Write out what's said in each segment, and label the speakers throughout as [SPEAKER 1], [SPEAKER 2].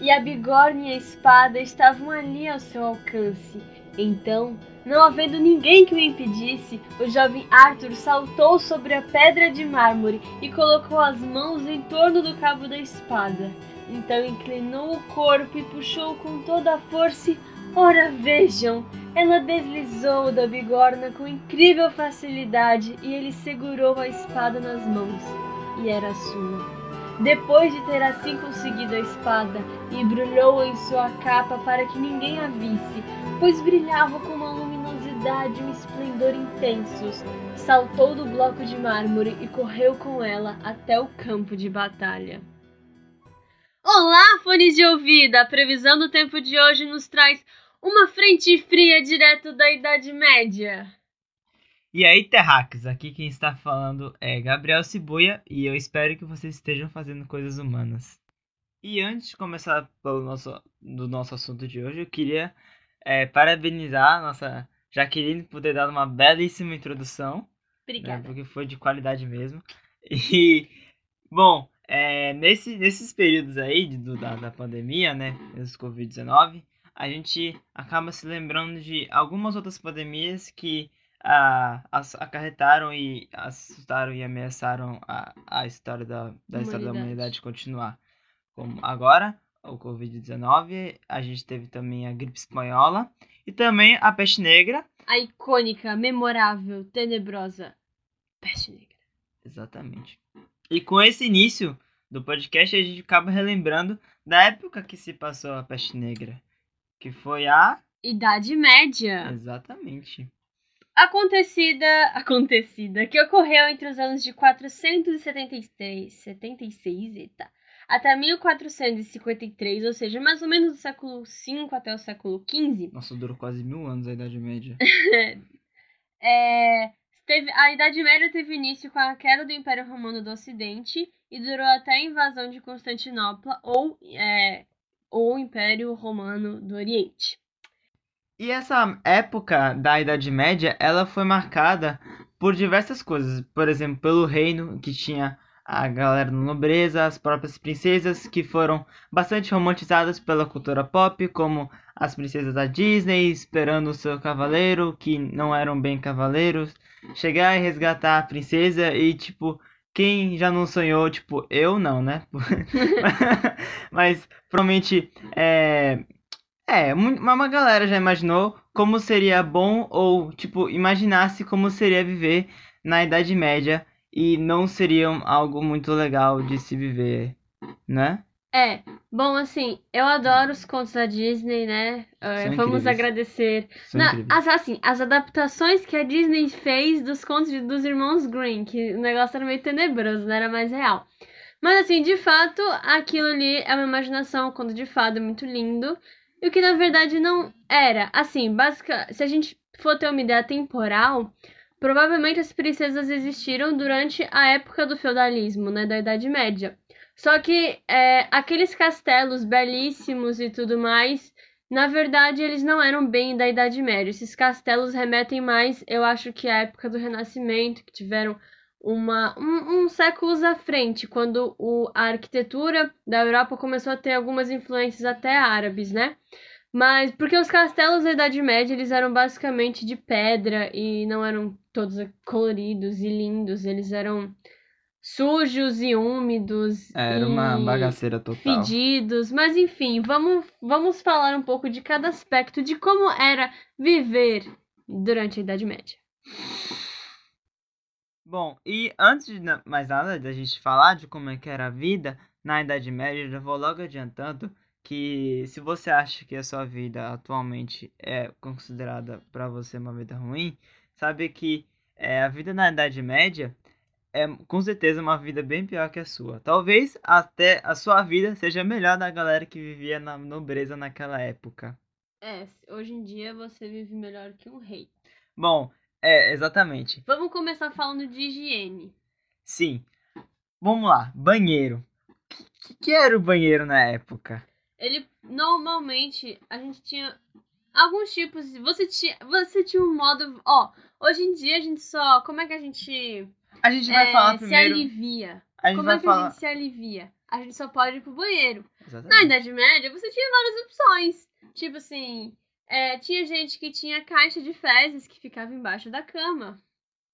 [SPEAKER 1] e a bigorna e a espada estavam ali ao seu alcance. Então, não havendo ninguém que o impedisse, o jovem Arthur saltou sobre a pedra de mármore e colocou as mãos em torno do cabo da espada. Então inclinou o corpo e puxou com toda a força. E, ora vejam! Ela deslizou da bigorna com incrível facilidade e ele segurou a espada nas mãos. E era sua. Depois de ter assim conseguido a espada, embrulhou-a em sua capa para que ninguém a visse, pois brilhava com uma luminosidade e um esplendor intensos. Saltou do bloco de mármore e correu com ela até o campo de batalha. Olá, fones de ouvido! A previsão do tempo de hoje nos traz uma frente fria direto da Idade Média.
[SPEAKER 2] E aí, Terrax, aqui quem está falando é Gabriel Cibuia e eu espero que vocês estejam fazendo coisas humanas. E antes de começar pelo nosso, do nosso assunto de hoje, eu queria é, parabenizar a nossa Jaqueline por ter dado uma belíssima introdução. Né,
[SPEAKER 1] Obrigada.
[SPEAKER 2] Né, porque foi de qualidade mesmo. E, bom, é, nesse, nesses períodos aí de, do, da, da pandemia, né, dos Covid-19, a gente acaba se lembrando de algumas outras pandemias que acarretaram e assustaram e ameaçaram a, a história da, da história da humanidade continuar. Como agora, o Covid-19, a gente teve também a gripe espanhola e também a peste negra.
[SPEAKER 1] A icônica, memorável, tenebrosa peste negra.
[SPEAKER 2] Exatamente. E com esse início do podcast, a gente acaba relembrando da época que se passou a peste negra, que foi a
[SPEAKER 1] Idade Média.
[SPEAKER 2] Exatamente
[SPEAKER 1] acontecida, acontecida, que ocorreu entre os anos de 473, 76, eita, até 1453, ou seja, mais ou menos do século V até o século XV.
[SPEAKER 2] Nossa, durou quase mil anos a Idade Média.
[SPEAKER 1] é, teve, a Idade Média teve início com a queda do Império Romano do Ocidente e durou até a invasão de Constantinopla ou, é, ou Império Romano do Oriente.
[SPEAKER 2] E essa época da Idade Média, ela foi marcada por diversas coisas. Por exemplo, pelo reino, que tinha a galera da nobreza, as próprias princesas, que foram bastante romantizadas pela cultura pop, como as princesas da Disney, esperando o seu cavaleiro, que não eram bem cavaleiros, chegar e resgatar a princesa e, tipo, quem já não sonhou, tipo, eu não, né? Mas provavelmente é, é, uma galera já imaginou como seria bom ou, tipo, imaginasse como seria viver na Idade Média e não seria algo muito legal de se viver, né?
[SPEAKER 1] É, bom, assim, eu adoro os contos da Disney, né? Uh, vamos agradecer. Na, as, assim, as adaptações que a Disney fez dos contos de, dos irmãos Green, que o negócio era meio tenebroso, não era mais real. Mas, assim, de fato, aquilo ali é uma imaginação, um conto de fada muito lindo. E o que na verdade não era. Assim, básica, se a gente for ter uma ideia temporal, provavelmente as princesas existiram durante a época do feudalismo, né, da Idade Média. Só que é, aqueles castelos belíssimos e tudo mais, na verdade, eles não eram bem da Idade Média. Esses castelos remetem mais, eu acho que à época do Renascimento, que tiveram uma, um, uns séculos à frente, quando o, a arquitetura da Europa começou a ter algumas influências até árabes, né? Mas porque os castelos da Idade Média eles eram basicamente de pedra e não eram todos coloridos e lindos, eles eram sujos e úmidos.
[SPEAKER 2] Era e uma bagaceira total.
[SPEAKER 1] Fedidos, mas enfim, vamos, vamos falar um pouco de cada aspecto de como era viver durante a Idade Média.
[SPEAKER 2] Bom, e antes de mais nada da gente falar de como é que era a vida na Idade Média, já vou logo adiantando que se você acha que a sua vida atualmente é considerada para você uma vida ruim, sabe que é, a vida na Idade Média é com certeza uma vida bem pior que a sua. Talvez até a sua vida seja melhor da galera que vivia na nobreza naquela época.
[SPEAKER 1] É, hoje em dia você vive melhor que um rei.
[SPEAKER 2] Bom, é, exatamente.
[SPEAKER 1] Vamos começar falando de higiene.
[SPEAKER 2] Sim. Vamos lá, banheiro. O que, que era o banheiro na época?
[SPEAKER 1] Ele normalmente a gente tinha alguns tipos. Você tinha, você tinha um modo. Ó, hoje em dia a gente só. Como é que a gente.
[SPEAKER 2] A gente vai
[SPEAKER 1] é,
[SPEAKER 2] falar primeiro.
[SPEAKER 1] Se alivia.
[SPEAKER 2] A gente
[SPEAKER 1] como
[SPEAKER 2] vai
[SPEAKER 1] é que
[SPEAKER 2] falar...
[SPEAKER 1] a gente se alivia? a gente só pode ir pro banheiro. Exatamente. Na Idade Média, você tinha várias opções. Tipo assim, é, tinha gente que tinha caixa de fezes que ficava embaixo da cama.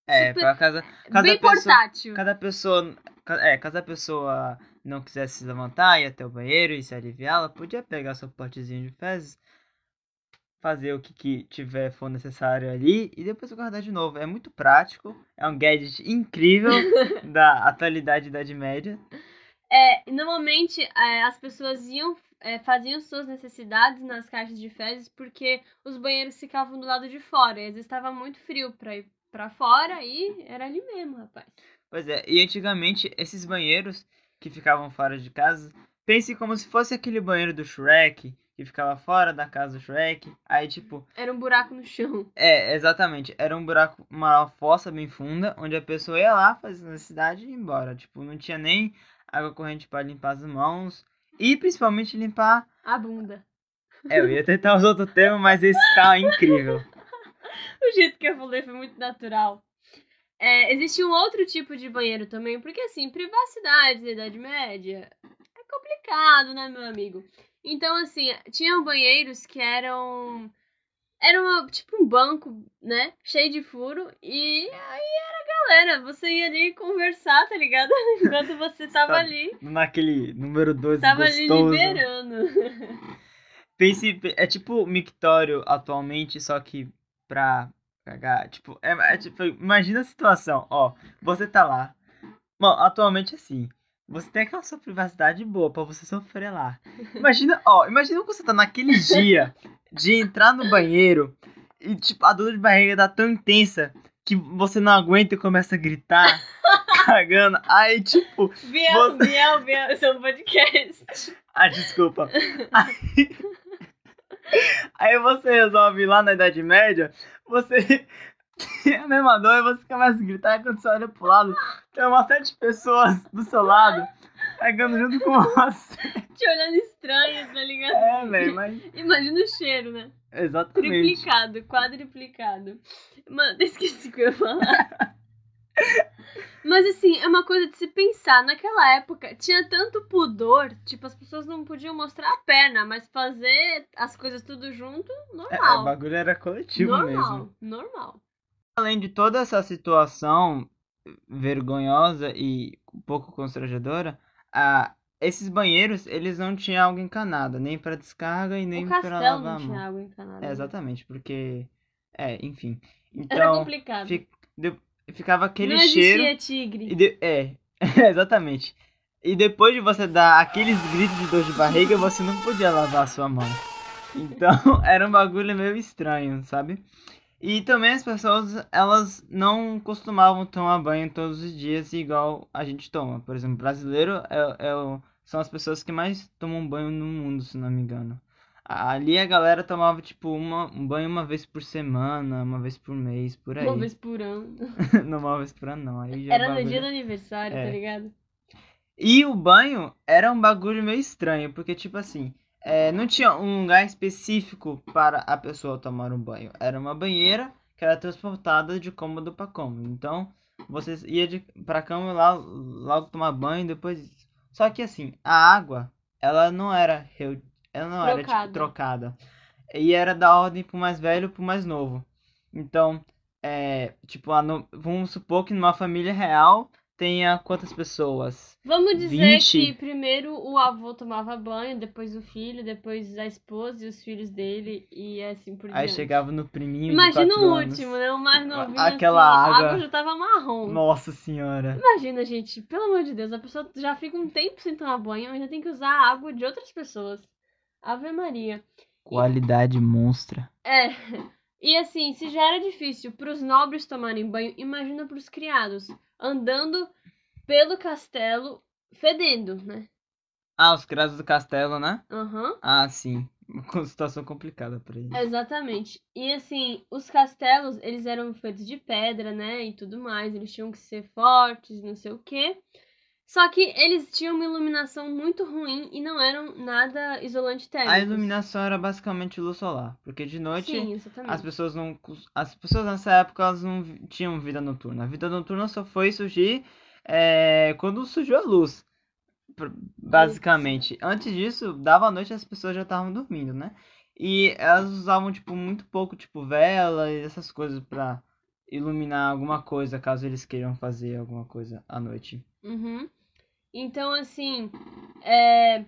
[SPEAKER 2] É, Super... pra casa, bem pessoa, portátil. Cada pessoa, é, caso a pessoa não quisesse se levantar, ir até o banheiro e se aliviar, ela podia pegar seu potezinho de fezes, fazer o que, que tiver for necessário ali e depois guardar de novo. É muito prático, é um gadget incrível da atualidade da Idade Média.
[SPEAKER 1] É, normalmente é, as pessoas iam é, faziam suas necessidades nas caixas de fezes porque os banheiros ficavam do lado de fora. E às vezes estava muito frio para ir para fora e era ali mesmo, rapaz.
[SPEAKER 2] Pois é, e antigamente esses banheiros que ficavam fora de casa, pense como se fosse aquele banheiro do Shrek que ficava fora da casa do Shrek. Aí, tipo.
[SPEAKER 1] Era um buraco no chão.
[SPEAKER 2] É, exatamente. Era um buraco, uma fossa bem funda, onde a pessoa ia lá, fazia necessidade e ia embora. Tipo, não tinha nem água corrente para limpar as mãos. E principalmente limpar
[SPEAKER 1] a bunda.
[SPEAKER 2] É, eu ia tentar usar outro termo, mas esse tá incrível.
[SPEAKER 1] o jeito que eu falei foi muito natural. É, existe um outro tipo de banheiro também, porque assim, privacidade na Idade Média é complicado, né, meu amigo? Então, assim, tinham banheiros que eram. Era uma, tipo um banco, né? Cheio de furo. E aí era galera. Você ia ali conversar, tá ligado? Enquanto você tava tá ali.
[SPEAKER 2] Naquele número 2
[SPEAKER 1] Tava gostoso. ali liberando.
[SPEAKER 2] Pense, é tipo mictório atualmente, só que pra cagar. Tipo, é, é, tipo, imagina a situação, ó. Você tá lá. Bom, atualmente assim. Você tem aquela sua privacidade boa pra você sofrer lá. Imagina, ó, imagina que você tá naquele dia de entrar no banheiro e, tipo, a dor de barriga dá tão intensa que você não aguenta e começa a gritar, cagando. Aí, tipo.
[SPEAKER 1] Biel, você... Biel, Biel, esse é um podcast.
[SPEAKER 2] Ah, desculpa. Aí... Aí você resolve lá na Idade Média, você tem a mesma dor e você começa a gritar e quando você olha pro lado, tem uma de pessoas do seu lado pegando junto com você.
[SPEAKER 1] Te olhando estranho, tá ligado?
[SPEAKER 2] É, velho, mas.
[SPEAKER 1] Imagina o cheiro, né?
[SPEAKER 2] Exatamente.
[SPEAKER 1] Triplicado, quadriplicado. Mano, esqueci o que eu ia falar. Mas assim, é uma coisa de se pensar. Naquela época tinha tanto pudor, tipo, as pessoas não podiam mostrar a perna, mas fazer as coisas tudo junto, normal.
[SPEAKER 2] É, o bagulho era coletivo
[SPEAKER 1] normal,
[SPEAKER 2] mesmo.
[SPEAKER 1] Normal, normal.
[SPEAKER 2] Além de toda essa situação vergonhosa e um pouco constrangedora, a, esses banheiros, eles não tinham água encanada, nem para descarga e nem para lavar
[SPEAKER 1] não tinha água encanada.
[SPEAKER 2] É, né? exatamente, porque... É, enfim. Então,
[SPEAKER 1] Era complicado.
[SPEAKER 2] Fi, de, ficava aquele
[SPEAKER 1] não
[SPEAKER 2] cheiro.
[SPEAKER 1] tigre.
[SPEAKER 2] De, é, exatamente. E depois de você dar aqueles gritos de dor de barriga, você não podia lavar a sua mão. Então, era um bagulho meio estranho, sabe? E também as pessoas, elas não costumavam tomar banho todos os dias igual a gente toma. Por exemplo, brasileiro é, é o, são as pessoas que mais tomam banho no mundo, se não me engano. Ali a galera tomava, tipo, uma, um banho uma vez por semana, uma vez por mês, por aí.
[SPEAKER 1] Uma vez por ano.
[SPEAKER 2] não, uma vez por ano não. Aí
[SPEAKER 1] era bagulho... no dia do aniversário, tá é. tá ligado?
[SPEAKER 2] E o banho era um bagulho meio estranho, porque, tipo assim, é, não tinha um lugar específico para a pessoa tomar um banho. Era uma banheira que era transportada de cômodo para cômodo. Então, você ia de, pra cama lá, logo tomar banho, depois... Só que, assim, a água, ela não era ela não trocada. era, tipo, trocada. E era da ordem pro mais velho pro mais novo. Então, é, tipo, vamos supor que numa família real tenha quantas pessoas?
[SPEAKER 1] Vamos dizer 20? que primeiro o avô tomava banho, depois o filho, depois a esposa e os filhos dele e assim por diante.
[SPEAKER 2] Aí chegava no priminho
[SPEAKER 1] Imagina
[SPEAKER 2] o
[SPEAKER 1] último, né? O mais novinho
[SPEAKER 2] Aquela
[SPEAKER 1] assim,
[SPEAKER 2] água...
[SPEAKER 1] a água já tava marrom.
[SPEAKER 2] Nossa senhora.
[SPEAKER 1] Imagina, gente, pelo amor de Deus, a pessoa já fica um tempo sem tomar banho, ainda tem que usar a água de outras pessoas. Ave Maria.
[SPEAKER 2] Qualidade e... monstra.
[SPEAKER 1] É. E assim, se já era difícil para os nobres tomarem banho, imagina para os criados andando pelo castelo fedendo, né?
[SPEAKER 2] Ah, os criados do castelo, né?
[SPEAKER 1] Aham. Uhum.
[SPEAKER 2] Ah, sim. Uma situação complicada para eles.
[SPEAKER 1] Exatamente. E assim, os castelos, eles eram feitos de pedra, né? E tudo mais. Eles tinham que ser fortes, não sei o quê. Só que eles tinham uma iluminação muito ruim e não eram nada isolante térmico.
[SPEAKER 2] A iluminação era basicamente luz solar, porque de noite
[SPEAKER 1] Sim,
[SPEAKER 2] as pessoas não as pessoas nessa época elas não tinham vida noturna. A vida noturna só foi surgir é, quando surgiu a luz. Basicamente. Antes disso, dava noite as pessoas já estavam dormindo, né? E elas usavam, tipo, muito pouco, tipo, vela e essas coisas pra iluminar alguma coisa, caso eles queiram fazer alguma coisa à noite.
[SPEAKER 1] Uhum. Então, assim, é...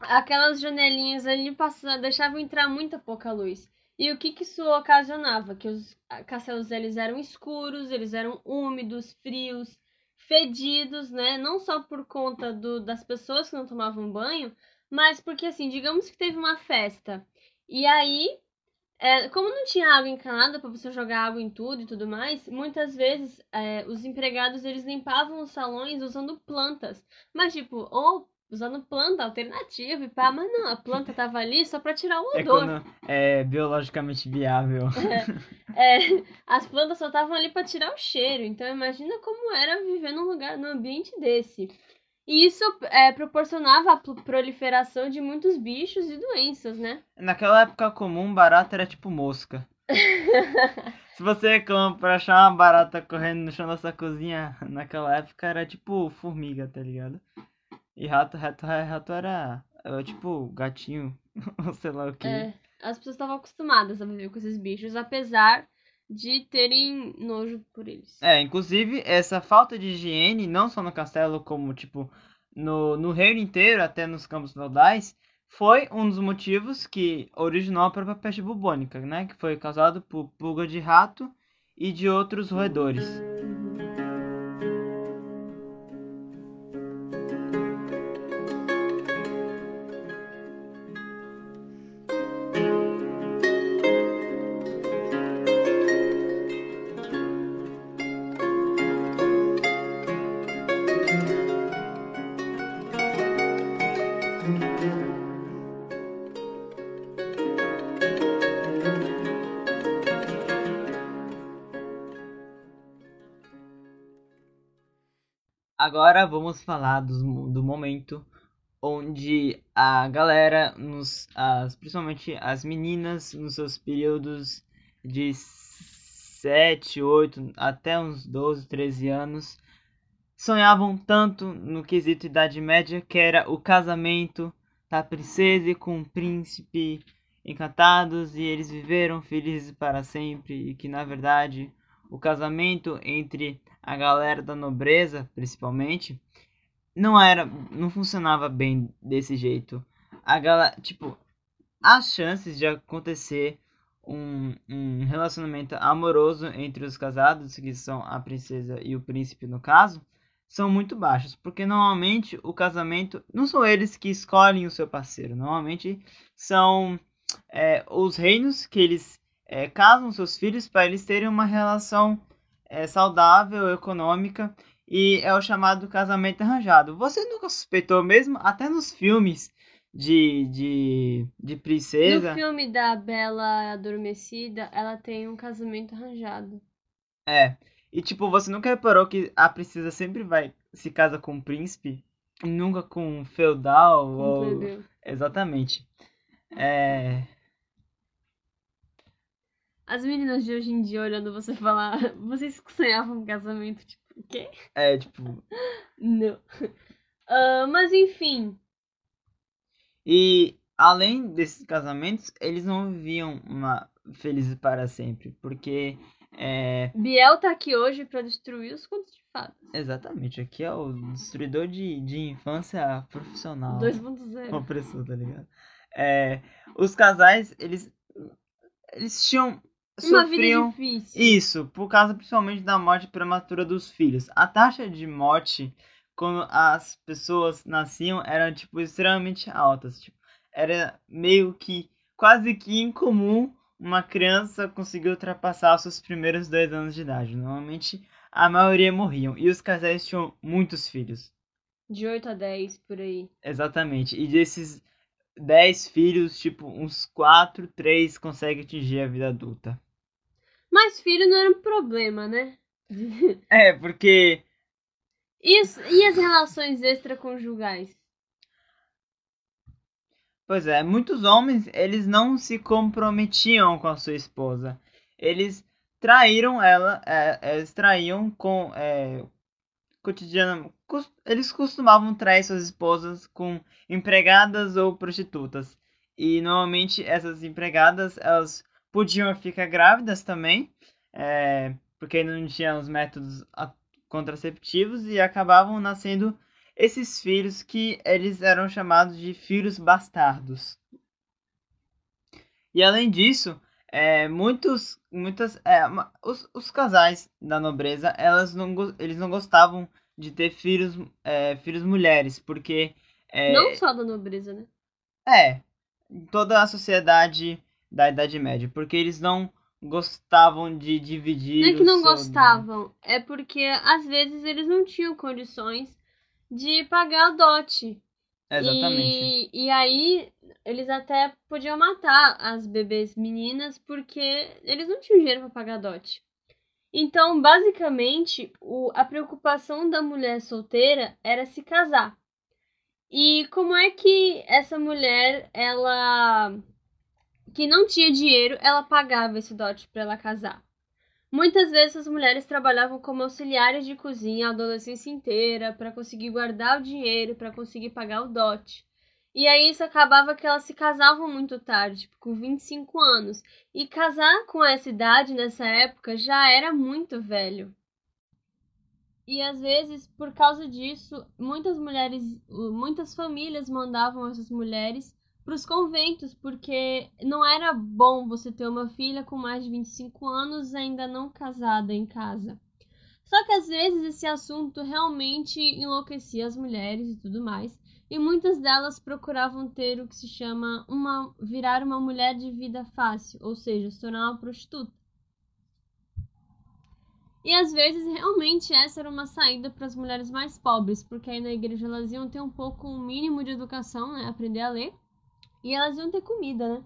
[SPEAKER 1] aquelas janelinhas ali passavam, deixavam entrar muita pouca luz. E o que, que isso ocasionava? Que os castelos eles eram escuros, eles eram úmidos, frios, fedidos, né? Não só por conta do, das pessoas que não tomavam banho, mas porque, assim, digamos que teve uma festa. E aí, é, como não tinha água encanada para você jogar água em tudo e tudo mais, muitas vezes é, os empregados eles limpavam os salões usando plantas. Mas, tipo, ou usando planta alternativa e pá, mas não, a planta tava ali só para tirar o
[SPEAKER 2] é
[SPEAKER 1] odor.
[SPEAKER 2] É, quando é biologicamente viável.
[SPEAKER 1] É, é as plantas só estavam ali para tirar o cheiro, então imagina como era viver num lugar, num ambiente desse. E isso é, proporcionava a proliferação de muitos bichos e doenças, né?
[SPEAKER 2] Naquela época comum, barata era tipo mosca. Se você reclama pra achar uma barata correndo no chão da sua cozinha, naquela época era tipo formiga, tá ligado? E rato, rato, rato era, era tipo gatinho, ou sei lá o que.
[SPEAKER 1] É, as pessoas estavam acostumadas a viver com esses bichos, apesar de terem nojo por eles.
[SPEAKER 2] É, inclusive essa falta de higiene, não só no castelo, como tipo no, no reino inteiro, até nos campos feudais, foi um dos motivos que originou a própria peste bubônica, né? Que foi causado por pulga de rato e de outros roedores. Agora vamos falar do, momento onde a galera, nos, as, principalmente as meninas, nos seus períodos de 7, 8 até uns 12, 13 anos, sonhavam tanto no quesito Idade Média que era o casamento da princesa com o príncipe encantados e eles viveram felizes para sempre e que na verdade o casamento entre a galera da nobreza, principalmente, não era, não funcionava bem desse jeito. A galera, tipo, as chances de acontecer um, um relacionamento amoroso entre os casados, que são a princesa e o príncipe no caso, são muito baixas, porque normalmente o casamento não são eles que escolhem o seu parceiro, normalmente são é, os reinos que eles é, casam seus filhos para eles terem uma relação é saudável, econômica e é o chamado casamento arranjado. Você nunca suspeitou mesmo, até nos filmes de, de, de princesa.
[SPEAKER 1] No filme da Bela Adormecida, ela tem um casamento arranjado.
[SPEAKER 2] É. E tipo, você nunca reparou que a princesa sempre vai se casa com um príncipe? Nunca com um feudal
[SPEAKER 1] um
[SPEAKER 2] ou.
[SPEAKER 1] Plebeu.
[SPEAKER 2] Exatamente. É.
[SPEAKER 1] As meninas de hoje em dia olhando você falar, vocês sonhavam um casamento, tipo, o quê?
[SPEAKER 2] É, tipo.
[SPEAKER 1] Não. Uh, mas enfim.
[SPEAKER 2] E além desses casamentos, eles não viviam uma felizes para sempre, porque é...
[SPEAKER 1] Biel tá aqui hoje para destruir os contos de fadas.
[SPEAKER 2] Exatamente, aqui é o destruidor de, de infância profissional.
[SPEAKER 1] 2.0.
[SPEAKER 2] Opressor, tá ligado? É, os casais, eles eles tinham
[SPEAKER 1] uma sofriam vida difícil.
[SPEAKER 2] isso, por causa principalmente da morte prematura dos filhos. A taxa de morte quando as pessoas nasciam era tipo extremamente altas, tipo, era meio que quase que incomum uma criança conseguir ultrapassar os seus primeiros dois anos de idade. Normalmente a maioria morriam e os casais tinham muitos filhos.
[SPEAKER 1] De 8 a 10 por aí.
[SPEAKER 2] Exatamente. E desses 10 filhos, tipo, uns 4, 3 conseguem atingir a vida adulta.
[SPEAKER 1] Mas filho não era um problema, né?
[SPEAKER 2] é, porque.
[SPEAKER 1] Isso, e as relações extraconjugais?
[SPEAKER 2] Pois é, muitos homens, eles não se comprometiam com a sua esposa. Eles traíram ela, é, eles traíam com, é, cotidiana, eles costumavam trair suas esposas com empregadas ou prostitutas. E normalmente essas empregadas, elas podiam ficar grávidas também, é, porque ainda não tinham os métodos contraceptivos e acabavam nascendo esses filhos que eles eram chamados de filhos bastardos. E além disso, é, muitos, muitas, é, os, os casais da nobreza, elas não, eles não gostavam de ter filhos, é, filhos mulheres, porque... É,
[SPEAKER 1] não só da nobreza, né?
[SPEAKER 2] É, toda a sociedade da Idade Média, porque eles não gostavam de dividir.
[SPEAKER 1] Não é que não seu... gostavam, é porque às vezes eles não tinham condições de pagar o dote.
[SPEAKER 2] Exatamente.
[SPEAKER 1] E, e aí eles até podiam matar as bebês meninas porque eles não tinham dinheiro para pagar dote. Então, basicamente, o, a preocupação da mulher solteira era se casar. E como é que essa mulher, ela que não tinha dinheiro, ela pagava esse dote para ela casar? Muitas vezes as mulheres trabalhavam como auxiliares de cozinha a adolescência inteira para conseguir guardar o dinheiro, para conseguir pagar o dote. E aí isso acabava que elas se casavam muito tarde, tipo, com 25 anos. E casar com essa idade nessa época já era muito velho. E às vezes, por causa disso, muitas mulheres, muitas famílias mandavam essas mulheres para os conventos, porque não era bom você ter uma filha com mais de 25 anos ainda não casada em casa. Só que às vezes esse assunto realmente enlouquecia as mulheres e tudo mais, e muitas delas procuravam ter o que se chama uma virar uma mulher de vida fácil, ou seja, se tornar uma prostituta. E às vezes realmente essa era uma saída para as mulheres mais pobres, porque aí na igreja elas iam ter um pouco um mínimo de educação, né, aprender a ler e elas iam ter comida, né?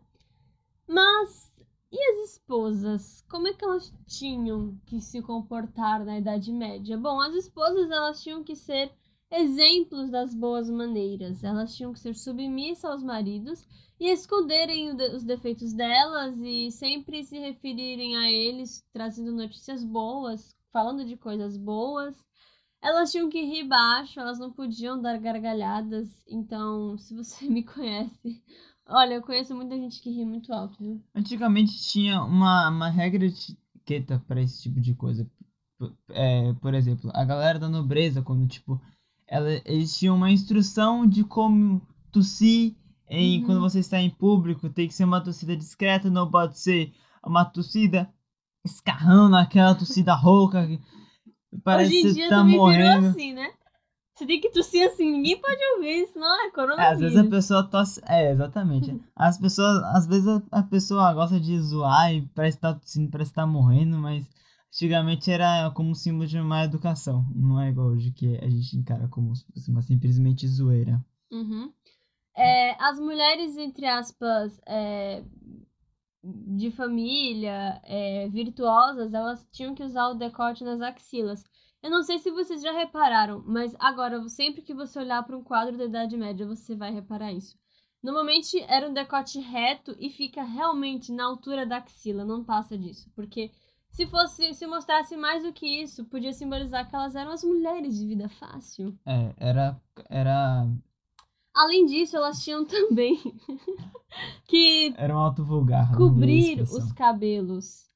[SPEAKER 1] Mas e as esposas? Como é que elas tinham que se comportar na Idade Média? Bom, as esposas elas tinham que ser exemplos das boas maneiras. Elas tinham que ser submissas aos maridos e esconderem os defeitos delas e sempre se referirem a eles, trazendo notícias boas, falando de coisas boas. Elas tinham que rir baixo, elas não podiam dar gargalhadas. Então, se você me conhece, olha, eu conheço muita gente que ri muito alto, viu?
[SPEAKER 2] Antigamente tinha uma, uma regra de etiqueta para esse tipo de coisa. É, por exemplo, a galera da nobreza, quando, tipo, ela, eles tinham uma instrução de como tossir em, uhum. quando você está em público. Tem que ser uma tossida discreta, não pode ser uma tossida escarrando, aquela tossida rouca.
[SPEAKER 1] Parece Hoje em dia tá morrendo. virou assim, né? Você tem que tossir assim, ninguém pode ouvir, senão é coronavírus.
[SPEAKER 2] É, às vezes a pessoa tosse. É, exatamente. As pessoas, às vezes a, a pessoa gosta de zoar e parece estar tá tossindo, parece estar tá morrendo, mas antigamente era como símbolo de uma educação. Não é igual hoje que a gente encara como uma simplesmente zoeira.
[SPEAKER 1] Uhum. É, as mulheres, entre aspas, é, de família, é, virtuosas, elas tinham que usar o decote nas axilas. Eu não sei se vocês já repararam, mas agora, sempre que você olhar para um quadro da Idade Média, você vai reparar isso. Normalmente era um decote reto e fica realmente na altura da axila, não passa disso. Porque se fosse, se mostrasse mais do que isso, podia simbolizar que elas eram as mulheres de vida fácil.
[SPEAKER 2] É, era, era
[SPEAKER 1] Além disso, elas tinham também que
[SPEAKER 2] era um alto vulgar
[SPEAKER 1] cobrir os cabelos.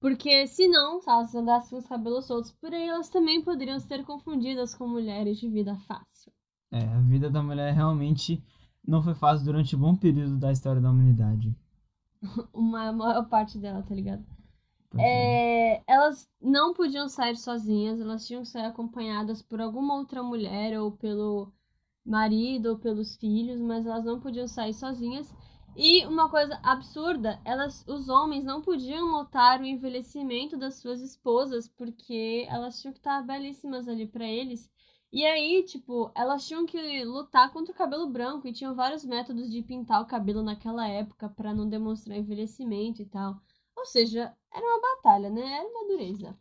[SPEAKER 1] Porque senão, se elas andassem com os cabelos soltos por aí, elas também poderiam ser confundidas com mulheres de vida fácil.
[SPEAKER 2] É, a vida da mulher realmente não foi fácil durante um bom período da história da humanidade.
[SPEAKER 1] Uma maior parte dela, tá ligado? É, é, elas não podiam sair sozinhas, elas tinham que sair acompanhadas por alguma outra mulher ou pelo marido ou pelos filhos, mas elas não podiam sair sozinhas. E uma coisa absurda, elas, os homens não podiam notar o envelhecimento das suas esposas, porque elas tinham que estar belíssimas ali para eles. E aí, tipo, elas tinham que lutar contra o cabelo branco e tinham vários métodos de pintar o cabelo naquela época para não demonstrar envelhecimento e tal. Ou seja, era uma batalha, né? Era uma dureza.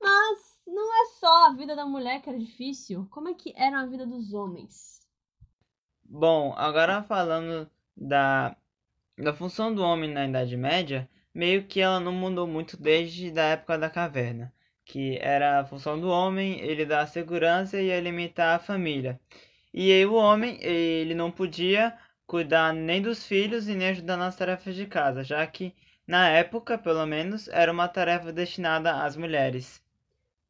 [SPEAKER 1] Mas não é só a vida da mulher que era difícil. Como é que era a vida dos homens?
[SPEAKER 2] Bom, agora falando da, da função do homem na Idade Média, meio que ela não mudou muito desde a época da caverna, que era a função do homem, ele dar segurança e alimentar a família. E aí o homem, ele não podia cuidar nem dos filhos e nem ajudar nas tarefas de casa, já que na época, pelo menos, era uma tarefa destinada às mulheres.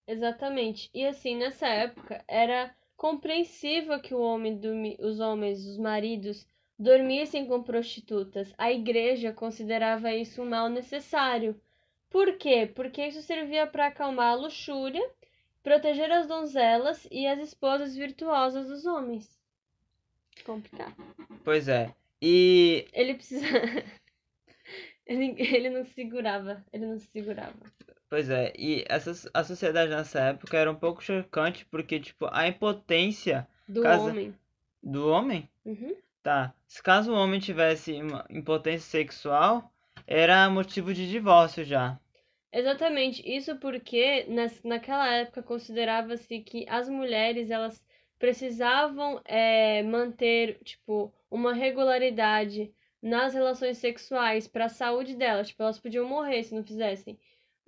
[SPEAKER 1] Exatamente. E assim, nessa época, era compreensível que o homem, os homens, os maridos, dormissem com prostitutas. A igreja considerava isso um mal necessário. Por quê? Porque isso servia para acalmar a luxúria, proteger as donzelas e as esposas virtuosas dos homens. Complicado.
[SPEAKER 2] Pois é. E.
[SPEAKER 1] Ele precisa. ele, ele não segurava. Ele não se segurava.
[SPEAKER 2] Pois é, e essa, a sociedade nessa época era um pouco chocante, porque, tipo, a impotência.
[SPEAKER 1] Do homem.
[SPEAKER 2] Do homem?
[SPEAKER 1] Uhum.
[SPEAKER 2] Tá. Se caso o homem tivesse uma impotência sexual, era motivo de divórcio já.
[SPEAKER 1] Exatamente. Isso porque nas, naquela época considerava-se que as mulheres elas precisavam é, manter tipo uma regularidade nas relações sexuais para a saúde delas. Tipo, elas podiam morrer se não fizessem.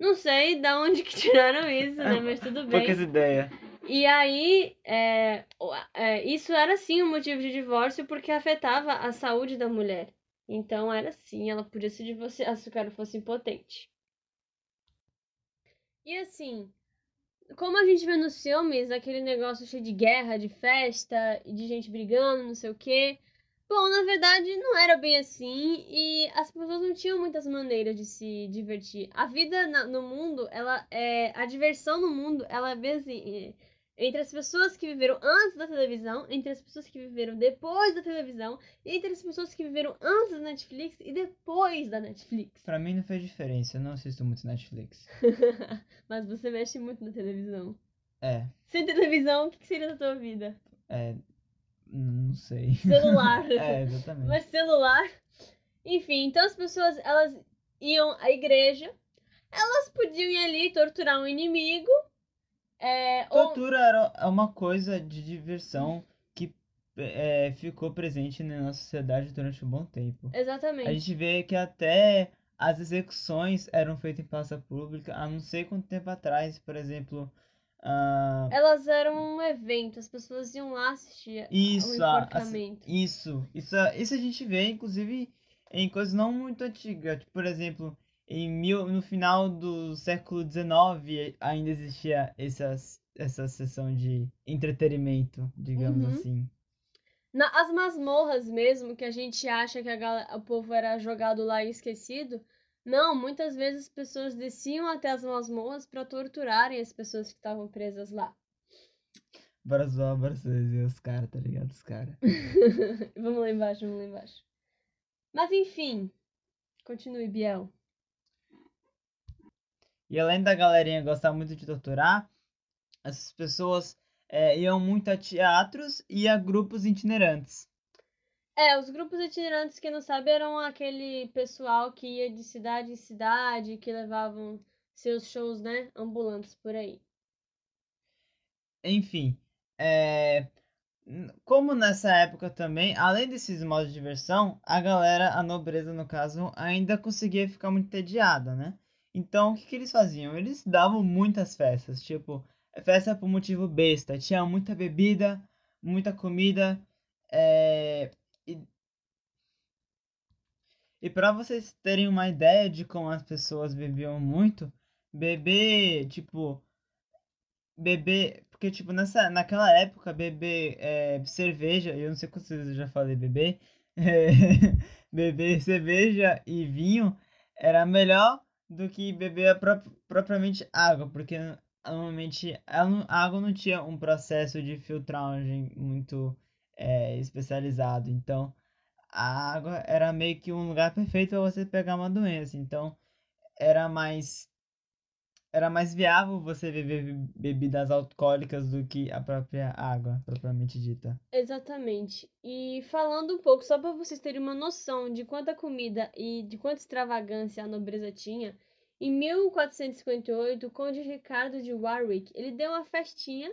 [SPEAKER 1] Não sei de onde que tiraram isso, né? Mas tudo bem.
[SPEAKER 2] Poucas ideias.
[SPEAKER 1] E aí, é, é, isso era sim um motivo de divórcio porque afetava a saúde da mulher. Então era assim, ela podia se divorciar se o cara fosse impotente. E assim, como a gente vê nos filmes, aquele negócio cheio de guerra, de festa, de gente brigando, não sei o quê. Bom, na verdade não era bem assim e as pessoas não tinham muitas maneiras de se divertir. A vida na, no mundo, ela é a diversão no mundo, ela é bem assim, entre as pessoas que viveram antes da televisão, entre as pessoas que viveram depois da televisão, entre as pessoas que viveram antes da Netflix e depois da Netflix.
[SPEAKER 2] Pra mim não fez diferença, eu não assisto muito Netflix.
[SPEAKER 1] Mas você mexe muito na televisão.
[SPEAKER 2] É.
[SPEAKER 1] Sem televisão, o que seria da tua vida?
[SPEAKER 2] É, não sei.
[SPEAKER 1] Celular.
[SPEAKER 2] é, exatamente.
[SPEAKER 1] Mas celular. Enfim, então as pessoas, elas iam à igreja, elas podiam ir ali torturar um inimigo. É,
[SPEAKER 2] Tortura ou... era é uma coisa de diversão que é, ficou presente na nossa sociedade durante um bom tempo.
[SPEAKER 1] Exatamente.
[SPEAKER 2] A gente vê que até as execuções eram feitas em praça pública há não sei quanto tempo atrás, por exemplo. Uh...
[SPEAKER 1] Elas eram um evento, as pessoas iam lá assistir
[SPEAKER 2] isso, o enforcamento. A, isso, isso, isso a gente vê, inclusive, em coisas não muito antigas. Tipo, por exemplo, em mil, no final do século XIX ainda existia essas, essa sessão de entretenimento, digamos uhum. assim.
[SPEAKER 1] Na, as masmorras mesmo, que a gente acha que a, o povo era jogado lá e esquecido, não, muitas vezes as pessoas desciam até as masmorras para torturarem as pessoas que estavam presas lá.
[SPEAKER 2] Bora zoar, bora e os caras, tá ligado? Os caras.
[SPEAKER 1] vamos lá embaixo, vamos lá embaixo. Mas enfim, continue, Biel.
[SPEAKER 2] E além da galerinha gostar muito de torturar, essas pessoas é, iam muito a teatros e a grupos itinerantes.
[SPEAKER 1] É, os grupos itinerantes, que não sabe, eram aquele pessoal que ia de cidade em cidade, que levavam seus shows, né, ambulantes por aí.
[SPEAKER 2] Enfim, é... como nessa época também, além desses modos de diversão, a galera, a nobreza no caso, ainda conseguia ficar muito entediada, né? Então, o que, que eles faziam? Eles davam muitas festas, tipo, festa por motivo besta, tinha muita bebida, muita comida, é... E, para vocês terem uma ideia de como as pessoas bebiam muito, beber, tipo, beber, porque tipo nessa, naquela época beber é, cerveja, eu não sei vezes eu já falei beber, é, beber cerveja e vinho era melhor do que beber pró propriamente água, porque normalmente a água não tinha um processo de filtragem muito é, especializado. Então, a água era meio que um lugar perfeito para você pegar uma doença. Então, era mais era mais viável você beber bebidas alcoólicas do que a própria água, propriamente dita.
[SPEAKER 1] Exatamente. E falando um pouco, só para vocês terem uma noção de quanta comida e de quanta extravagância a nobreza tinha, em 1458, o conde Ricardo de Warwick, ele deu uma festinha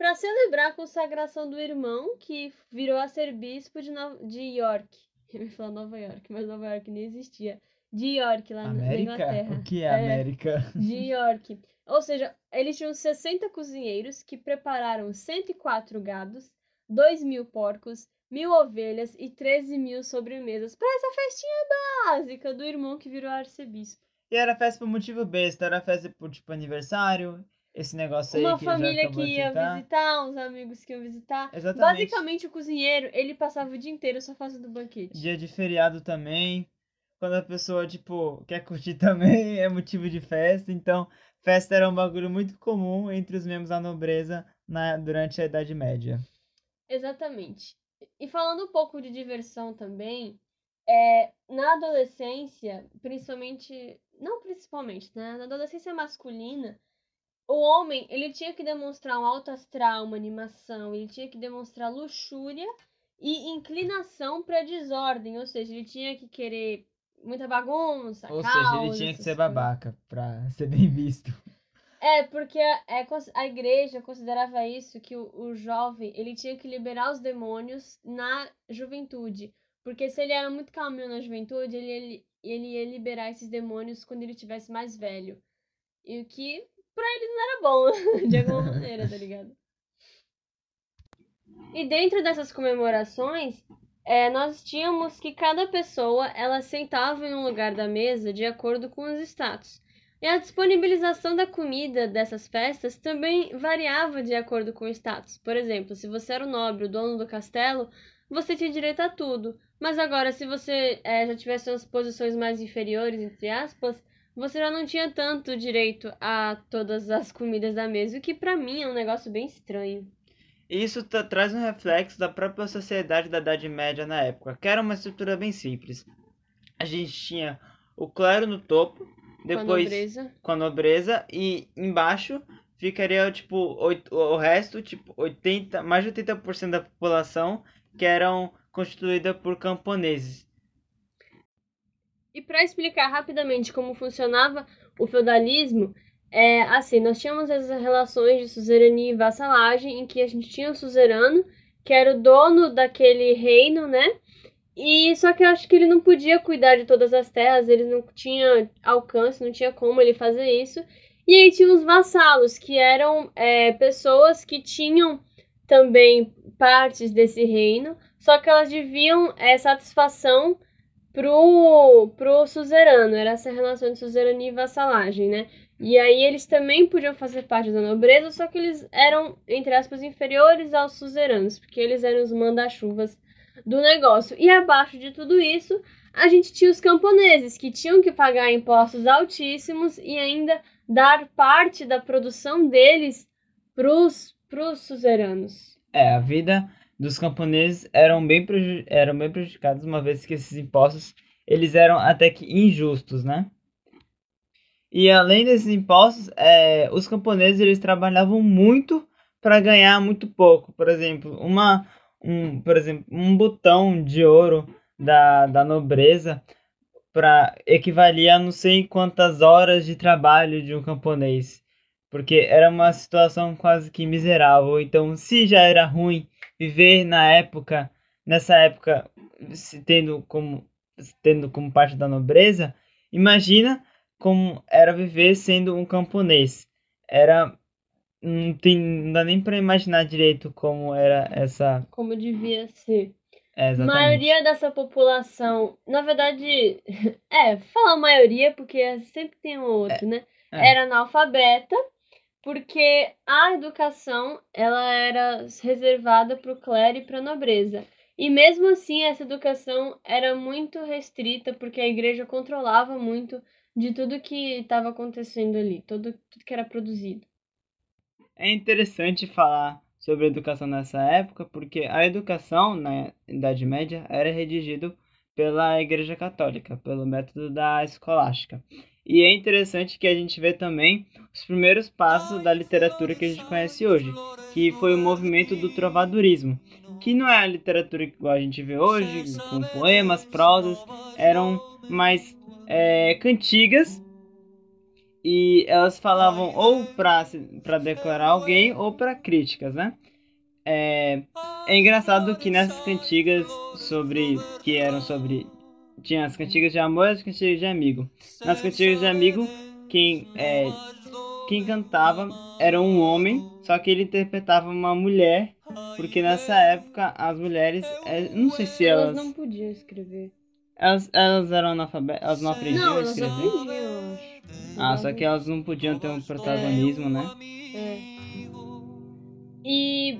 [SPEAKER 1] para celebrar a consagração do irmão, que virou a ser bispo de, no... de York. Eu ia falar Nova York, mas Nova York nem existia. De York, lá América? na Inglaterra.
[SPEAKER 2] O que é, é América?
[SPEAKER 1] De York. Ou seja, eles tinham 60 cozinheiros que prepararam 104 gados, 2 mil porcos, mil ovelhas e 13 mil sobremesas para essa festinha básica do irmão que virou arcebispo.
[SPEAKER 2] E era festa por motivo besta, era festa por tipo aniversário, esse negócio aí
[SPEAKER 1] Uma
[SPEAKER 2] que
[SPEAKER 1] família que ia
[SPEAKER 2] citar.
[SPEAKER 1] visitar, uns amigos que iam visitar.
[SPEAKER 2] Exatamente.
[SPEAKER 1] Basicamente, o cozinheiro, ele passava o dia inteiro só fazendo banquete.
[SPEAKER 2] Dia de feriado também. Quando a pessoa, tipo, quer curtir também, é motivo de festa. Então, festa era um bagulho muito comum entre os membros da nobreza na, durante a Idade Média.
[SPEAKER 1] Exatamente. E falando um pouco de diversão também, é, na adolescência, principalmente, não principalmente, né? Na adolescência masculina, o homem, ele tinha que demonstrar um alto astral, uma animação, ele tinha que demonstrar luxúria e inclinação para desordem, ou seja, ele tinha que querer muita bagunça,
[SPEAKER 2] Ou
[SPEAKER 1] caos,
[SPEAKER 2] seja, ele tinha que ser babaca pra ser bem visto.
[SPEAKER 1] É, porque a, é, a igreja considerava isso, que o, o jovem, ele tinha que liberar os demônios na juventude. Porque se ele era muito calminho na juventude, ele, ele, ele ia liberar esses demônios quando ele tivesse mais velho. E o que pra ele não era bom, de alguma maneira, tá ligado? E dentro dessas comemorações, é, nós tínhamos que cada pessoa ela sentava em um lugar da mesa de acordo com os status. E a disponibilização da comida dessas festas também variava de acordo com o status. Por exemplo, se você era o nobre, o dono do castelo, você tinha direito a tudo. Mas agora, se você é, já tivesse umas posições mais inferiores, entre aspas, você já não tinha tanto direito a todas as comidas da mesa, o que para mim é um negócio bem estranho.
[SPEAKER 2] Isso traz um reflexo da própria sociedade da Idade Média na época, que era uma estrutura bem simples. A gente tinha o clero no topo, depois com a nobreza, com a nobreza e embaixo ficaria tipo oito, o resto, tipo 80, mais de 80% da população que eram constituída por camponeses.
[SPEAKER 1] E para explicar rapidamente como funcionava o feudalismo, é assim, nós tínhamos as relações de suzerania e vassalagem, em que a gente tinha o suzerano, que era o dono daquele reino, né? E só que eu acho que ele não podia cuidar de todas as terras, ele não tinha alcance, não tinha como ele fazer isso. E aí tinha os vassalos, que eram é, pessoas que tinham também partes desse reino, só que elas deviam é, satisfação pro, pro suzerano, era essa relação de suzerania e vassalagem, né? E aí eles também podiam fazer parte da nobreza, só que eles eram, entre aspas, inferiores aos suzeranos, porque eles eram os manda-chuvas do negócio. E abaixo de tudo isso, a gente tinha os camponeses, que tinham que pagar impostos altíssimos e ainda dar parte da produção deles pros, pros suzeranos.
[SPEAKER 2] É, a vida dos camponeses eram bem, eram bem prejudicados, uma vez que esses impostos eles eram até que injustos, né? E além desses impostos, é, os camponeses eles trabalhavam muito para ganhar muito pouco. Por exemplo, uma, um, por exemplo, um botão de ouro da, da nobreza para equivalia a não sei quantas horas de trabalho de um camponês, porque era uma situação quase que miserável. Então, se já era ruim viver na época, nessa época, tendo como, tendo como parte da nobreza, imagina como era viver sendo um camponês. Era não, tem, não dá nem para imaginar direito como era essa.
[SPEAKER 1] Como devia ser.
[SPEAKER 2] É,
[SPEAKER 1] a maioria dessa população, na verdade, é, fala maioria porque sempre tem um outro, é, né? É. Era analfabeta porque a educação ela era reservada para o clero e para a nobreza. E mesmo assim, essa educação era muito restrita, porque a igreja controlava muito de tudo que estava acontecendo ali, tudo, tudo que era produzido.
[SPEAKER 2] É interessante falar sobre educação nessa época, porque a educação na Idade Média era redigida pela Igreja Católica, pelo método da escolástica. E é interessante que a gente vê também os primeiros passos da literatura que a gente conhece hoje, que foi o movimento do trovadorismo, que não é a literatura igual a gente vê hoje, com poemas, prosas, eram mais é, cantigas e elas falavam ou para declarar alguém ou para críticas, né? É, é engraçado que nessas cantigas sobre que eram sobre tinha as cantigas de amor e as cantigas de amigo. Nas cantigas de amigo, quem, é, quem cantava era um homem, só que ele interpretava uma mulher, porque nessa época as mulheres, é, não sei se elas...
[SPEAKER 1] Elas não podiam escrever.
[SPEAKER 2] Elas, elas eram analfabetas, elas não aprendiam
[SPEAKER 1] Não,
[SPEAKER 2] a
[SPEAKER 1] elas
[SPEAKER 2] escrever?
[SPEAKER 1] aprendiam, eu acho.
[SPEAKER 2] Ah, só que elas não podiam ter um protagonismo, né?
[SPEAKER 1] É. E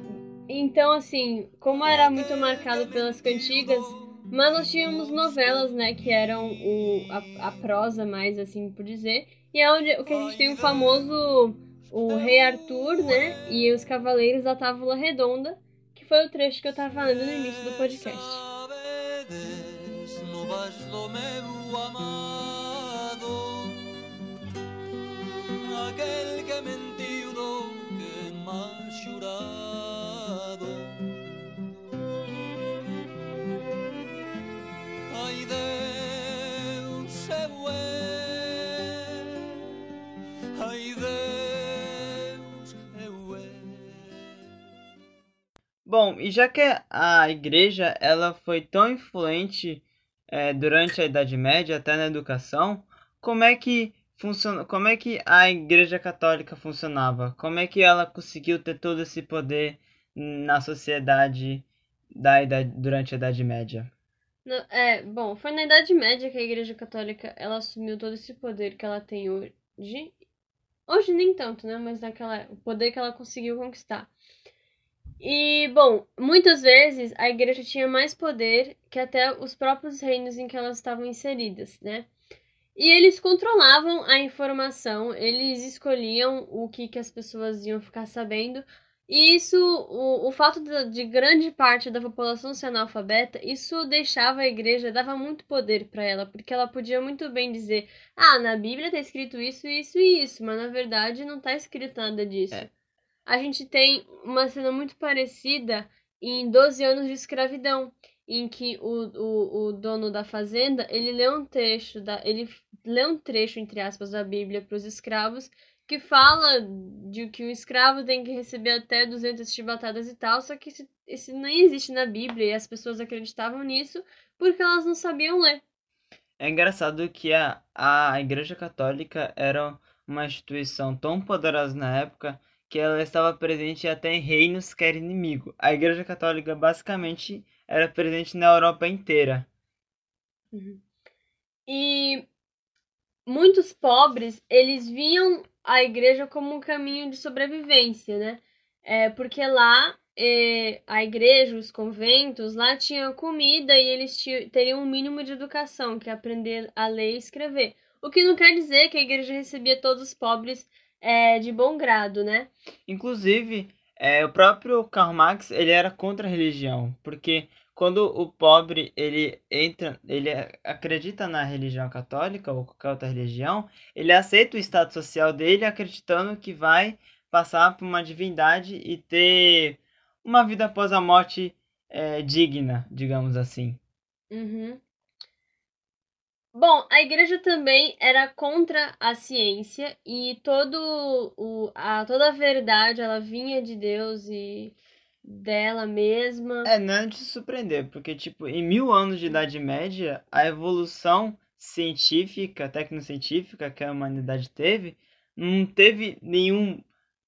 [SPEAKER 1] então, assim, como era muito marcado pelas cantigas, mas nós tínhamos novelas, né, que eram o, a, a prosa mais, assim por dizer, e é onde o que a gente tem o famoso o Rei Arthur, né, e os Cavaleiros da Távola Redonda, que foi o trecho que eu tava falando no início do podcast.
[SPEAKER 2] Bom, e já que a igreja ela foi tão influente é, durante a Idade Média, até na educação, como é que funciona, como é que a Igreja Católica funcionava? Como é que ela conseguiu ter todo esse poder na sociedade da idade, durante a Idade Média?
[SPEAKER 1] é, bom, foi na Idade Média que a Igreja Católica ela assumiu todo esse poder que ela tem hoje. Hoje nem tanto, né? Mas naquela o poder que ela conseguiu conquistar. E, bom, muitas vezes a igreja tinha mais poder que até os próprios reinos em que elas estavam inseridas, né? E eles controlavam a informação, eles escolhiam o que, que as pessoas iam ficar sabendo. E isso, o, o fato de, de grande parte da população ser analfabeta, isso deixava a igreja, dava muito poder para ela, porque ela podia muito bem dizer: ah, na Bíblia tá escrito isso, isso e isso, mas na verdade não tá escrito nada disso. É. A gente tem uma cena muito parecida em 12 anos de escravidão em que o, o, o dono da fazenda ele lê um trecho da ele lê um trecho entre aspas da Bíblia para os escravos que fala de que o escravo tem que receber até 200 chibatadas e tal, só que esse, esse nem existe na Bíblia e as pessoas acreditavam nisso porque elas não sabiam ler.
[SPEAKER 2] É engraçado que a, a Igreja Católica era uma instituição tão poderosa na época que ela estava presente até em reinos que era inimigo. A Igreja Católica basicamente era presente na Europa inteira.
[SPEAKER 1] Uhum. E muitos pobres, eles viam a igreja como um caminho de sobrevivência, né? É, porque lá é, a igreja, os conventos, lá tinham comida e eles teriam um mínimo de educação, que é aprender a ler e escrever. O que não quer dizer que a igreja recebia todos os pobres é, de bom grado, né?
[SPEAKER 2] Inclusive, é, o próprio Karl Marx ele era contra a religião, porque quando o pobre ele entra, ele acredita na religião católica ou qualquer outra religião, ele aceita o estado social dele acreditando que vai passar por uma divindade e ter uma vida após a morte é, digna, digamos assim.
[SPEAKER 1] Uhum. Bom, a igreja também era contra a ciência e todo o, a, toda a verdade ela vinha de Deus e dela mesma.
[SPEAKER 2] É, não é de se surpreender, porque, tipo, em mil anos de Idade Média, a evolução científica, tecnocientífica que a humanidade teve, não teve nenhum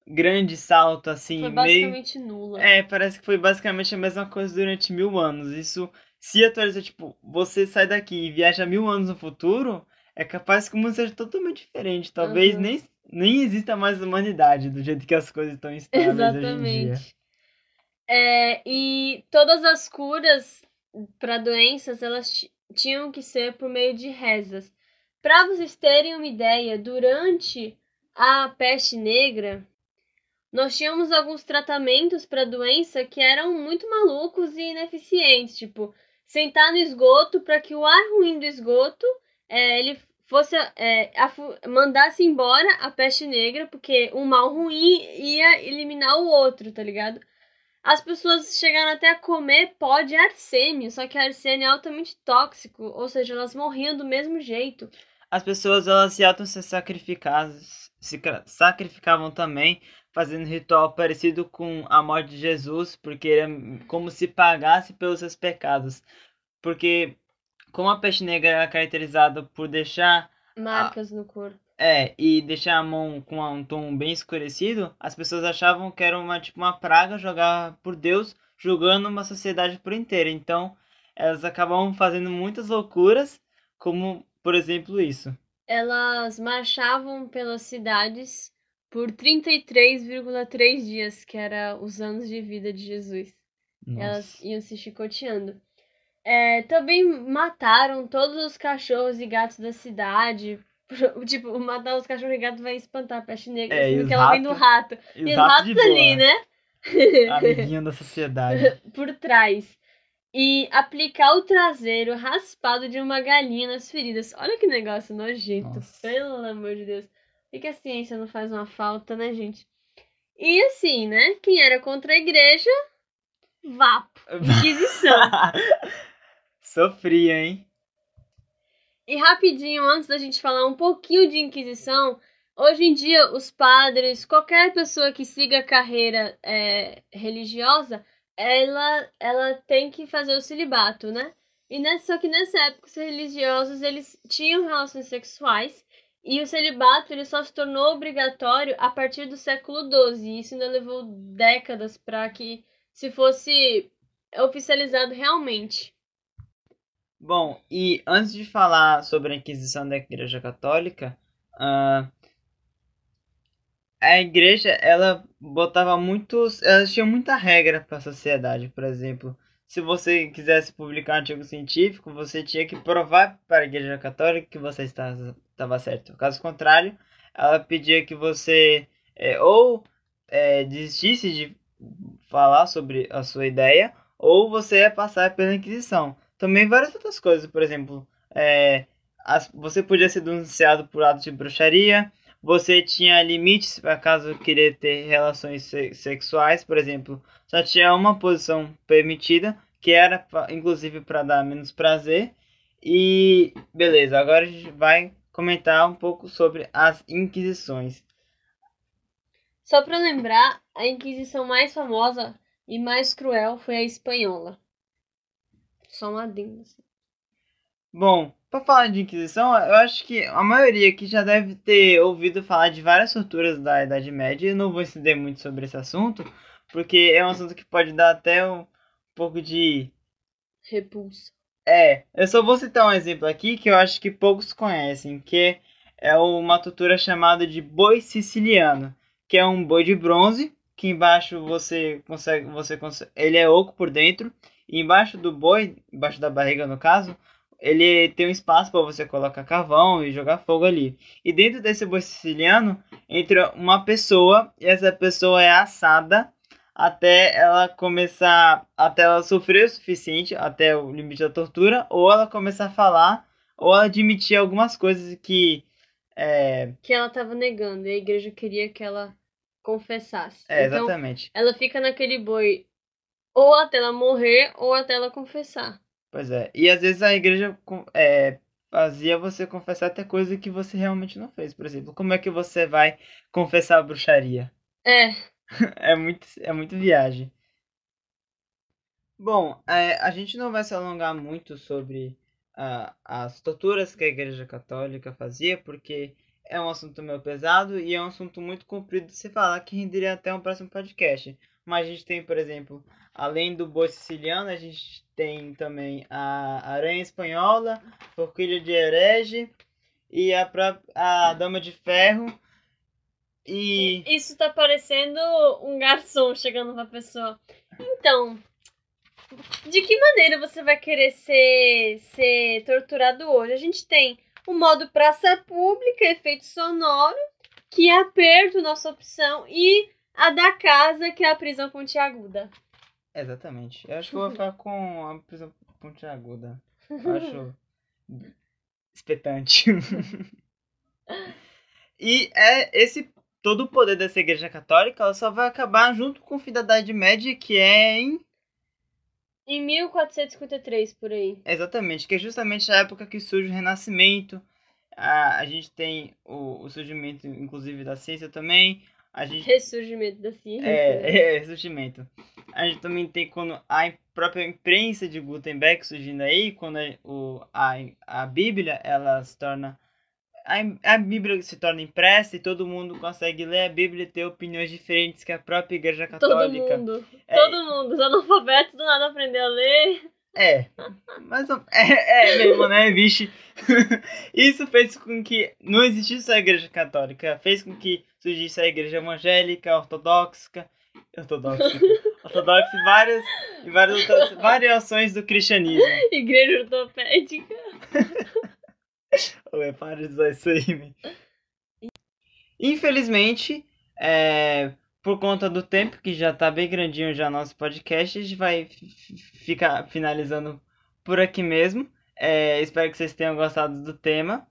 [SPEAKER 2] grande salto assim.
[SPEAKER 1] Foi basicamente meio... nula.
[SPEAKER 2] É, parece que foi basicamente a mesma coisa durante mil anos. Isso se atualiza, tipo, você sai daqui e viaja mil anos no futuro, é capaz que o mundo seja totalmente diferente. Talvez uhum. nem, nem exista mais humanidade do jeito que as coisas estão estáveis Exatamente. hoje em dia.
[SPEAKER 1] É, e todas as curas para doenças, elas tinham que ser por meio de rezas. Para vocês terem uma ideia, durante a peste negra, nós tínhamos alguns tratamentos para doença que eram muito malucos e ineficientes, tipo sentar no esgoto para que o ar ruim do esgoto é, ele fosse é, mandasse embora a peste negra, porque um mal ruim ia eliminar o outro, tá ligado? As pessoas chegaram até a comer pó de arsênio, só que arsênio é altamente tóxico, ou seja, elas morriam do mesmo jeito.
[SPEAKER 2] As pessoas elas se auto se sacrificavam, se sacrificavam também, fazendo ritual parecido com a morte de Jesus, porque era como se pagasse pelos seus pecados. Porque como a peste negra era caracterizada por deixar
[SPEAKER 1] marcas a... no corpo.
[SPEAKER 2] É, e deixar a mão com um tom bem escurecido, as pessoas achavam que era uma, tipo, uma praga jogar por Deus, julgando uma sociedade por inteira. Então, elas acabavam fazendo muitas loucuras, como, por exemplo, isso.
[SPEAKER 1] Elas marchavam pelas cidades por 33,3 dias, que era os anos de vida de Jesus. Nossa. Elas iam se chicoteando. É, também mataram todos os cachorros e gatos da cidade. Tipo, matar os cachorros e gatos vai espantar a peste negra, é, assim, porque ela vem do rato. E, os ratos ali, né?
[SPEAKER 2] Amiguinha da sociedade.
[SPEAKER 1] Por trás. E aplicar o traseiro raspado de uma galinha nas feridas. Olha que negócio nojento, Nossa. pelo amor de Deus. E que a ciência não faz uma falta, né, gente? E assim, né? Quem era contra a igreja, vapo. Inquisição.
[SPEAKER 2] Sofria, hein?
[SPEAKER 1] E rapidinho, antes da gente falar um pouquinho de Inquisição, hoje em dia os padres, qualquer pessoa que siga a carreira é, religiosa, ela, ela tem que fazer o celibato, né? E nessa, só que nessa época os religiosos eles tinham relações sexuais e o celibato ele só se tornou obrigatório a partir do século XII. E isso ainda levou décadas para que se fosse oficializado realmente.
[SPEAKER 2] Bom, e antes de falar sobre a Inquisição da Igreja Católica, uh, a igreja ela botava muitos, ela tinha muita regra para a sociedade, por exemplo, se você quisesse publicar um artigo científico, você tinha que provar para a Igreja Católica que você estava, estava certo. Caso contrário, ela pedia que você é, ou é, desistisse de falar sobre a sua ideia, ou você ia passar pela Inquisição. Também várias outras coisas, por exemplo, é, as, você podia ser denunciado por atos de bruxaria, você tinha limites para caso querer ter relações sexuais, por exemplo, só tinha uma posição permitida, que era pra, inclusive para dar menos prazer. E beleza, agora a gente vai comentar um pouco sobre as inquisições.
[SPEAKER 1] Só para lembrar, a inquisição mais famosa e mais cruel foi a espanhola. Só uma adendo. Assim.
[SPEAKER 2] Bom, para falar de Inquisição, eu acho que a maioria aqui já deve ter ouvido falar de várias torturas da Idade Média. Eu não vou estender muito sobre esse assunto, porque é um assunto que pode dar até um pouco de.
[SPEAKER 1] Repulsa.
[SPEAKER 2] É, eu só vou citar um exemplo aqui que eu acho que poucos conhecem, que é uma tortura chamada de boi siciliano, que é um boi de bronze, que embaixo você consegue, você consegue, ele é oco por dentro, e embaixo do boi, embaixo da barriga no caso, ele tem um espaço para você colocar carvão e jogar fogo ali. E dentro desse boi siciliano entra uma pessoa e essa pessoa é assada até ela começar, até ela sofrer o suficiente, até o limite da tortura, ou ela começar a falar, ou ela admitir algumas coisas que é...
[SPEAKER 1] que ela estava negando e a igreja queria que ela confessasse.
[SPEAKER 2] É, então, exatamente.
[SPEAKER 1] Ela fica naquele boi ou até ela morrer ou até ela confessar.
[SPEAKER 2] Pois é. E às vezes a igreja é, fazia você confessar até coisa que você realmente não fez. Por exemplo, como é que você vai confessar a bruxaria?
[SPEAKER 1] É.
[SPEAKER 2] é, muito, é muito viagem. Bom, é, a gente não vai se alongar muito sobre uh, as torturas que a Igreja Católica fazia, porque é um assunto meio pesado e é um assunto muito comprido de se falar que renderia até um próximo podcast. Mas a gente tem, por exemplo, além do boi siciliano, a gente tem também a aranha espanhola, forquilha de herege e a, a dama de ferro. E...
[SPEAKER 1] Isso tá parecendo um garçom chegando pra pessoa. Então, de que maneira você vai querer ser, ser torturado hoje? A gente tem o modo praça pública, efeito sonoro, que é aperto, nossa opção, e a da casa, que é a prisão pontiaguda.
[SPEAKER 2] Exatamente. Eu acho que eu vou ficar com a prisão pontiaguda. Eu acho espetante. e é esse todo o poder dessa igreja católica, ela só vai acabar junto com o fim da Idade Média, que é em
[SPEAKER 1] em 1453 por aí.
[SPEAKER 2] Exatamente, que é justamente a época que surge o Renascimento. A, a gente tem o, o surgimento, inclusive, da ciência também. A gente...
[SPEAKER 1] Ressurgimento da ciência.
[SPEAKER 2] É, é, ressurgimento. A gente também tem quando a própria imprensa de Gutenberg surgindo aí, quando a, o, a, a Bíblia ela se torna a, a Bíblia se torna impressa e todo mundo consegue ler a Bíblia e ter opiniões diferentes que a própria Igreja Católica.
[SPEAKER 1] Todo mundo. É, todo mundo. Os analfabetos do nada aprender a ler.
[SPEAKER 2] É, mas é, é mesmo, né, vixe? Isso fez com que não existisse a igreja católica, fez com que surgisse a igreja evangélica, ortodoxa, ortodoxa, ortodoxa e várias, e várias outras variações do cristianismo.
[SPEAKER 1] Igreja ortopédica.
[SPEAKER 2] Ué, para de usar isso aí, Infelizmente, é, por conta do tempo, que já tá bem grandinho já nosso podcast, a gente vai ficar finalizando por aqui mesmo. É, espero que vocês tenham gostado do tema.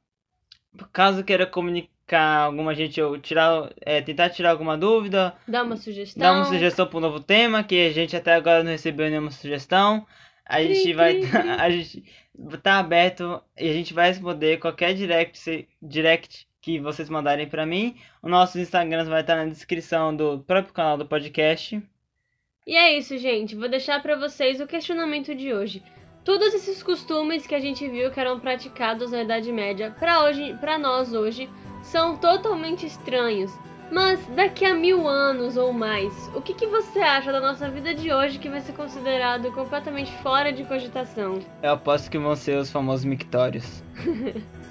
[SPEAKER 2] Caso queira comunicar alguma gente ou tirar, é, tentar tirar alguma dúvida,
[SPEAKER 1] dá uma sugestão,
[SPEAKER 2] dá uma sugestão para um novo tema que a gente até agora não recebeu nenhuma sugestão. A gente vai a gente tá aberto e a gente vai responder qualquer direct direct que vocês mandarem para mim. O nosso Instagram vai estar na descrição do próprio canal do podcast.
[SPEAKER 1] E é isso, gente. Vou deixar para vocês o questionamento de hoje. Todos esses costumes que a gente viu que eram praticados na Idade Média, para hoje, para nós hoje, são totalmente estranhos. Mas daqui a mil anos ou mais, o que, que você acha da nossa vida de hoje que vai ser considerado completamente fora de cogitação?
[SPEAKER 2] Eu aposto que vão ser os famosos mictórios.